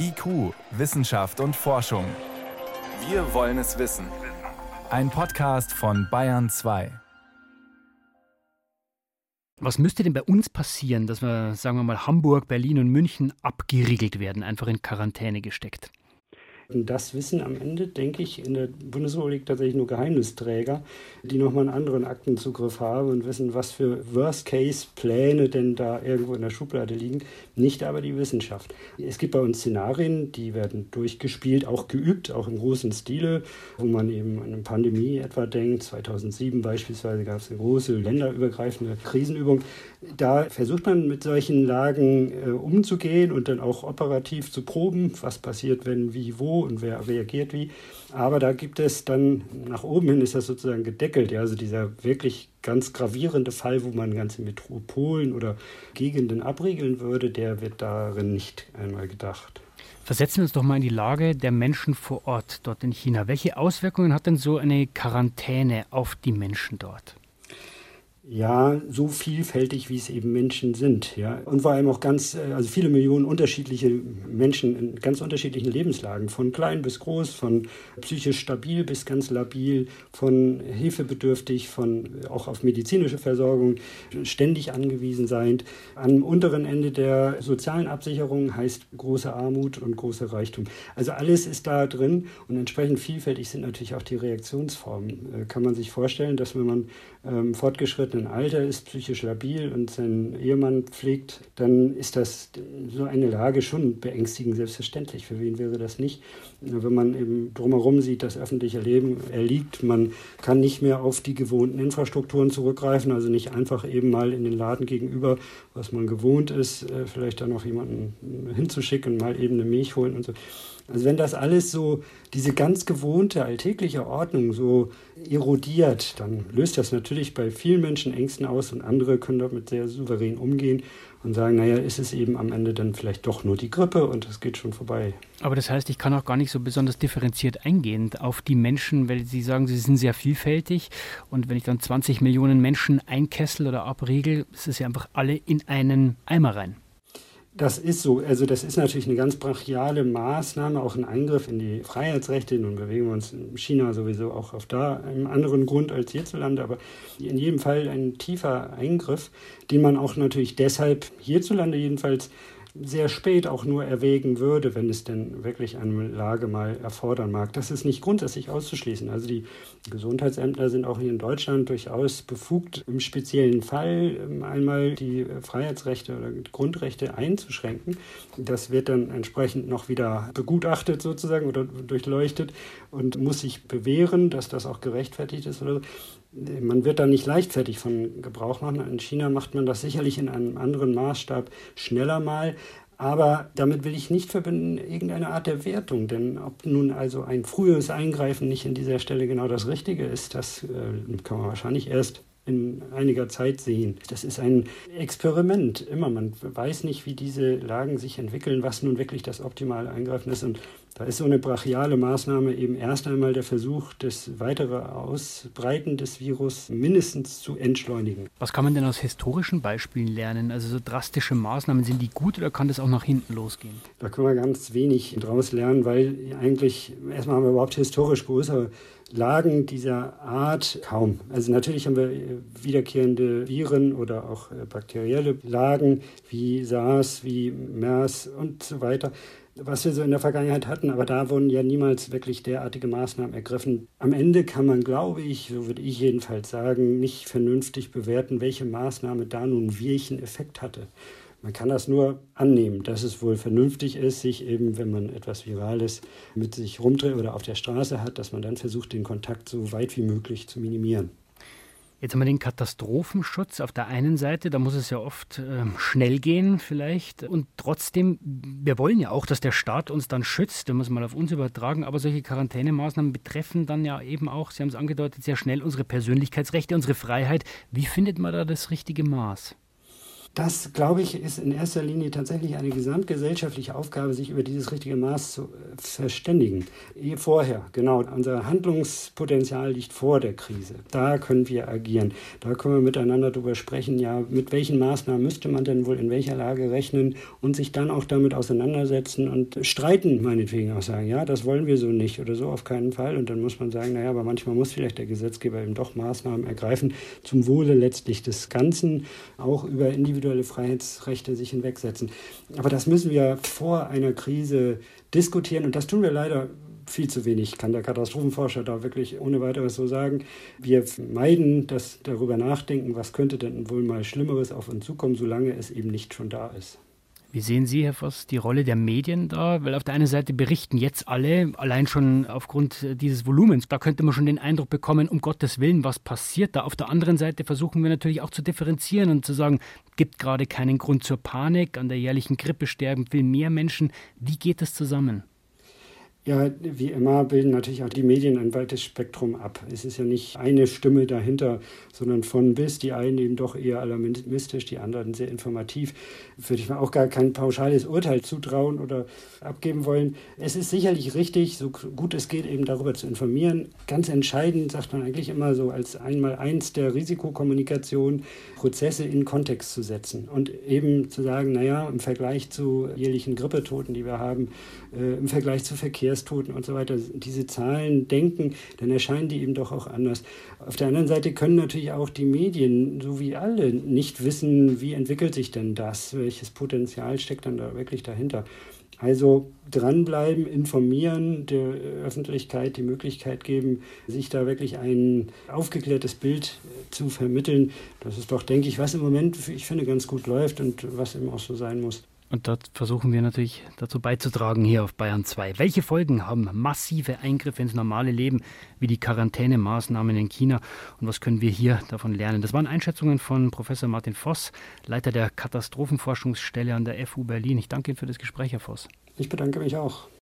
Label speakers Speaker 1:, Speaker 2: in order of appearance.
Speaker 1: IQ, Wissenschaft und Forschung. Wir wollen es wissen. Ein Podcast von Bayern 2.
Speaker 2: Was müsste denn bei uns passieren, dass wir, sagen wir mal, Hamburg, Berlin und München abgeriegelt werden, einfach in Quarantäne gesteckt?
Speaker 3: Und das wissen am Ende, denke ich, in der Bundesrepublik tatsächlich nur Geheimnisträger, die nochmal einen anderen Aktenzugriff haben und wissen, was für Worst-Case-Pläne denn da irgendwo in der Schublade liegen. Nicht aber die Wissenschaft. Es gibt bei uns Szenarien, die werden durchgespielt, auch geübt, auch im großen Stile, wo man eben an eine Pandemie etwa denkt. 2007 beispielsweise gab es eine große länderübergreifende Krisenübung. Da versucht man mit solchen Lagen äh, umzugehen und dann auch operativ zu proben, was passiert, wenn, wie, wo und wer reagiert wie. Aber da gibt es dann, nach oben hin ist das sozusagen gedeckelt. Ja, also dieser wirklich ganz gravierende Fall, wo man ganze Metropolen oder Gegenden abriegeln würde, der wird darin nicht einmal gedacht.
Speaker 2: Versetzen wir uns doch mal in die Lage der Menschen vor Ort dort in China. Welche Auswirkungen hat denn so eine Quarantäne auf die Menschen dort?
Speaker 3: Ja, so vielfältig, wie es eben Menschen sind. Ja. Und vor allem auch ganz, äh, also viele Millionen unterschiedliche Menschen in ganz unterschiedlichen Lebenslagen, von klein bis groß, von psychisch stabil bis ganz labil, von hilfebedürftig, von äh, auch auf medizinische Versorgung ständig angewiesen sein. Am unteren Ende der sozialen Absicherung heißt große Armut und große Reichtum. Also alles ist da drin und entsprechend vielfältig sind natürlich auch die Reaktionsformen. Äh, kann man sich vorstellen, dass wenn man ähm, fortgeschrittenen Alter ist, psychisch labil und seinen Ehemann pflegt, dann ist das so eine Lage schon beängstigend, selbstverständlich. Für wen wäre das nicht? Wenn man eben drumherum sieht, das öffentliche Leben erliegt, man kann nicht mehr auf die gewohnten Infrastrukturen zurückgreifen, also nicht einfach eben mal in den Laden gegenüber, was man gewohnt ist, äh, vielleicht da noch jemanden hinzuschicken, mal eben eine Milch holen und so. Also wenn das alles so, diese ganz gewohnte alltägliche Ordnung so erodiert, dann löst das natürlich bei vielen Menschen Ängsten aus und andere können damit sehr souverän umgehen und sagen, naja, ist es eben am Ende dann vielleicht doch nur die Grippe und es geht schon vorbei.
Speaker 2: Aber das heißt, ich kann auch gar nicht so besonders differenziert eingehen auf die Menschen, weil Sie sagen, sie sind sehr vielfältig und wenn ich dann 20 Millionen Menschen einkessel oder abriegel, ist es ja einfach alle in einen Eimer rein.
Speaker 3: Das ist so. Also das ist natürlich eine ganz brachiale Maßnahme, auch ein Eingriff in die Freiheitsrechte. Nun bewegen wir uns in China sowieso auch auf da einem anderen Grund als hierzulande, aber in jedem Fall ein tiefer Eingriff, den man auch natürlich deshalb hierzulande jedenfalls sehr spät auch nur erwägen würde, wenn es denn wirklich eine Lage mal erfordern mag. Das ist nicht grundsätzlich auszuschließen. Also die Gesundheitsämter sind auch hier in Deutschland durchaus befugt, im speziellen Fall ähm, einmal die Freiheitsrechte oder Grundrechte einzuschränken. Das wird dann entsprechend noch wieder begutachtet sozusagen oder durchleuchtet und muss sich bewähren, dass das auch gerechtfertigt ist oder so man wird da nicht leichtfertig von Gebrauch machen. In China macht man das sicherlich in einem anderen Maßstab schneller mal. Aber damit will ich nicht verbinden irgendeine Art der Wertung, denn ob nun also ein frühes Eingreifen nicht in dieser Stelle genau das Richtige ist, das äh, kann man wahrscheinlich erst in einiger Zeit sehen. Das ist ein Experiment immer. Man weiß nicht, wie diese Lagen sich entwickeln, was nun wirklich das optimale Eingreifen ist. Und da ist so eine brachiale Maßnahme eben erst einmal der Versuch, das weitere Ausbreiten des Virus mindestens zu entschleunigen.
Speaker 2: Was kann man denn aus historischen Beispielen lernen? Also so drastische Maßnahmen, sind die gut oder kann das auch nach hinten losgehen?
Speaker 3: Da können wir ganz wenig draus lernen, weil eigentlich erstmal haben wir überhaupt historisch größere Lagen dieser Art kaum. Also natürlich haben wir wiederkehrende Viren oder auch bakterielle Lagen wie SARS, wie MERS und so weiter was wir so in der Vergangenheit hatten, aber da wurden ja niemals wirklich derartige Maßnahmen ergriffen. Am Ende kann man, glaube ich, so würde ich jedenfalls sagen, nicht vernünftig bewerten, welche Maßnahme da nun welchen Effekt hatte. Man kann das nur annehmen, dass es wohl vernünftig ist, sich eben, wenn man etwas Virales mit sich rumdreht oder auf der Straße hat, dass man dann versucht, den Kontakt so weit wie möglich zu minimieren.
Speaker 2: Jetzt haben wir den Katastrophenschutz auf der einen Seite, da muss es ja oft äh, schnell gehen vielleicht. Und trotzdem, wir wollen ja auch, dass der Staat uns dann schützt, wenn wir es mal auf uns übertragen. Aber solche Quarantänemaßnahmen betreffen dann ja eben auch, Sie haben es angedeutet, sehr schnell unsere Persönlichkeitsrechte, unsere Freiheit. Wie findet man da das richtige Maß?
Speaker 3: Das, glaube ich, ist in erster Linie tatsächlich eine gesamtgesellschaftliche Aufgabe, sich über dieses richtige Maß zu äh, verständigen. Ehe vorher, genau. Unser Handlungspotenzial liegt vor der Krise. Da können wir agieren. Da können wir miteinander darüber sprechen, ja, mit welchen Maßnahmen müsste man denn wohl in welcher Lage rechnen und sich dann auch damit auseinandersetzen und streiten, meinetwegen auch sagen, ja, das wollen wir so nicht oder so auf keinen Fall. Und dann muss man sagen, naja, aber manchmal muss vielleicht der Gesetzgeber eben doch Maßnahmen ergreifen zum Wohle letztlich des Ganzen, auch über individuelle Freiheitsrechte sich hinwegsetzen. Aber das müssen wir vor einer Krise diskutieren und das tun wir leider viel zu wenig, kann der Katastrophenforscher da wirklich ohne weiteres so sagen. Wir meiden das darüber nachdenken, was könnte denn wohl mal Schlimmeres auf uns zukommen, solange es eben nicht schon da ist.
Speaker 2: Wie sehen Sie, Herr Voss, die Rolle der Medien da? Weil auf der einen Seite berichten jetzt alle, allein schon aufgrund dieses Volumens, da könnte man schon den Eindruck bekommen, um Gottes Willen, was passiert da? Auf der anderen Seite versuchen wir natürlich auch zu differenzieren und zu sagen, gibt gerade keinen Grund zur Panik, an der jährlichen Grippe sterben viel mehr Menschen. Wie geht das zusammen?
Speaker 3: Ja, wie immer bilden natürlich auch die Medien ein weites Spektrum ab. Es ist ja nicht eine Stimme dahinter, sondern von bis. Die einen eben doch eher alarmistisch, die anderen sehr informativ. Würde ich mir auch gar kein pauschales Urteil zutrauen oder abgeben wollen. Es ist sicherlich richtig, so gut es geht, eben darüber zu informieren. Ganz entscheidend sagt man eigentlich immer so als einmal eins der Risikokommunikation, Prozesse in Kontext zu setzen und eben zu sagen, naja, im Vergleich zu jährlichen Grippetoten, die wir haben, äh, im Vergleich zu Verkehrstoten und so weiter, diese Zahlen denken, dann erscheinen die eben doch auch anders. Auf der anderen Seite können natürlich auch die Medien, so wie alle, nicht wissen, wie entwickelt sich denn das, welches Potenzial steckt dann da wirklich dahinter. Also dranbleiben, informieren, der Öffentlichkeit die Möglichkeit geben, sich da wirklich ein aufgeklärtes Bild zu vermitteln. Das ist doch, denke ich, was im Moment, ich finde, ganz gut läuft und was eben auch so sein muss.
Speaker 2: Und dort versuchen wir natürlich dazu beizutragen hier auf Bayern 2. Welche Folgen haben massive Eingriffe ins normale Leben, wie die Quarantänemaßnahmen in China? Und was können wir hier davon lernen? Das waren Einschätzungen von Professor Martin Voss, Leiter der Katastrophenforschungsstelle an der FU Berlin. Ich danke Ihnen für das Gespräch, Herr Voss.
Speaker 3: Ich bedanke mich auch.